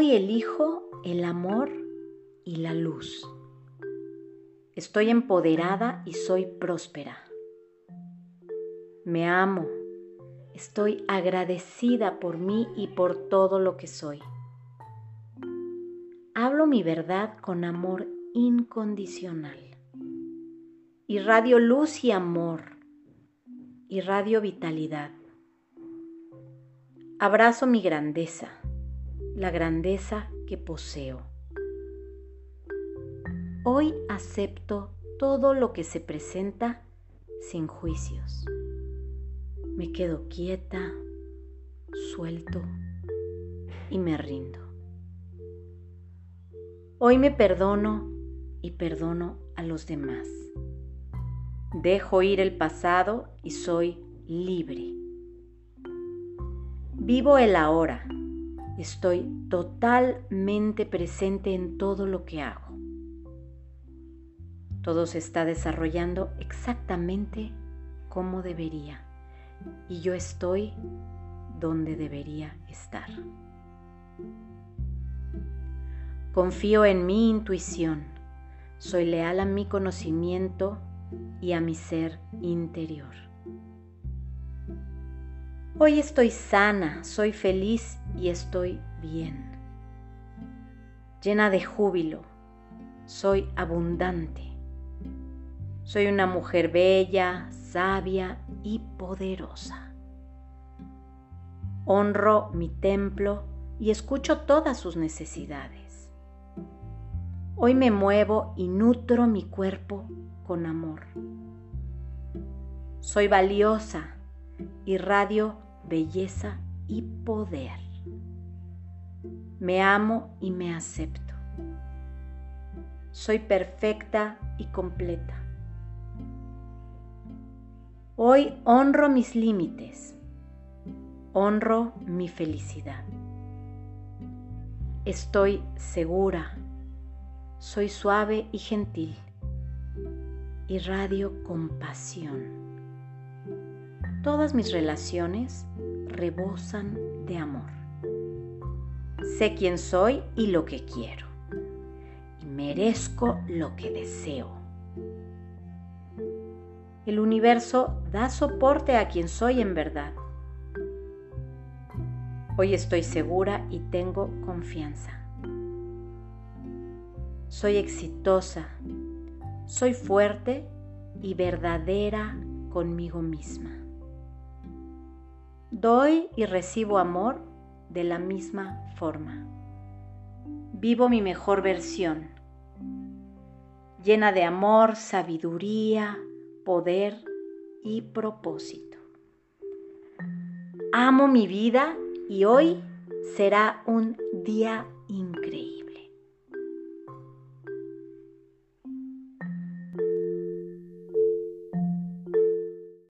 Hoy elijo el amor y la luz. Estoy empoderada y soy próspera. Me amo. Estoy agradecida por mí y por todo lo que soy. Hablo mi verdad con amor incondicional. Irradio luz y amor. Irradio vitalidad. Abrazo mi grandeza, la grandeza que poseo. Hoy acepto todo lo que se presenta sin juicios. Me quedo quieta, suelto y me rindo. Hoy me perdono y perdono a los demás. Dejo ir el pasado y soy libre. Vivo el ahora. Estoy totalmente presente en todo lo que hago. Todo se está desarrollando exactamente como debería y yo estoy donde debería estar. Confío en mi intuición, soy leal a mi conocimiento y a mi ser interior. Hoy estoy sana, soy feliz y estoy bien. Llena de júbilo, soy abundante. Soy una mujer bella, sabia y poderosa. Honro mi templo y escucho todas sus necesidades. Hoy me muevo y nutro mi cuerpo con amor. Soy valiosa, irradio belleza y poder. Me amo y me acepto. Soy perfecta y completa. Hoy honro mis límites, honro mi felicidad. Estoy segura, soy suave y gentil, irradio compasión. Todas mis relaciones rebosan de amor. Sé quién soy y lo que quiero, y merezco lo que deseo. El universo da soporte a quien soy en verdad. Hoy estoy segura y tengo confianza. Soy exitosa, soy fuerte y verdadera conmigo misma. Doy y recibo amor de la misma forma. Vivo mi mejor versión, llena de amor, sabiduría, poder y propósito. Amo mi vida y hoy será un día increíble.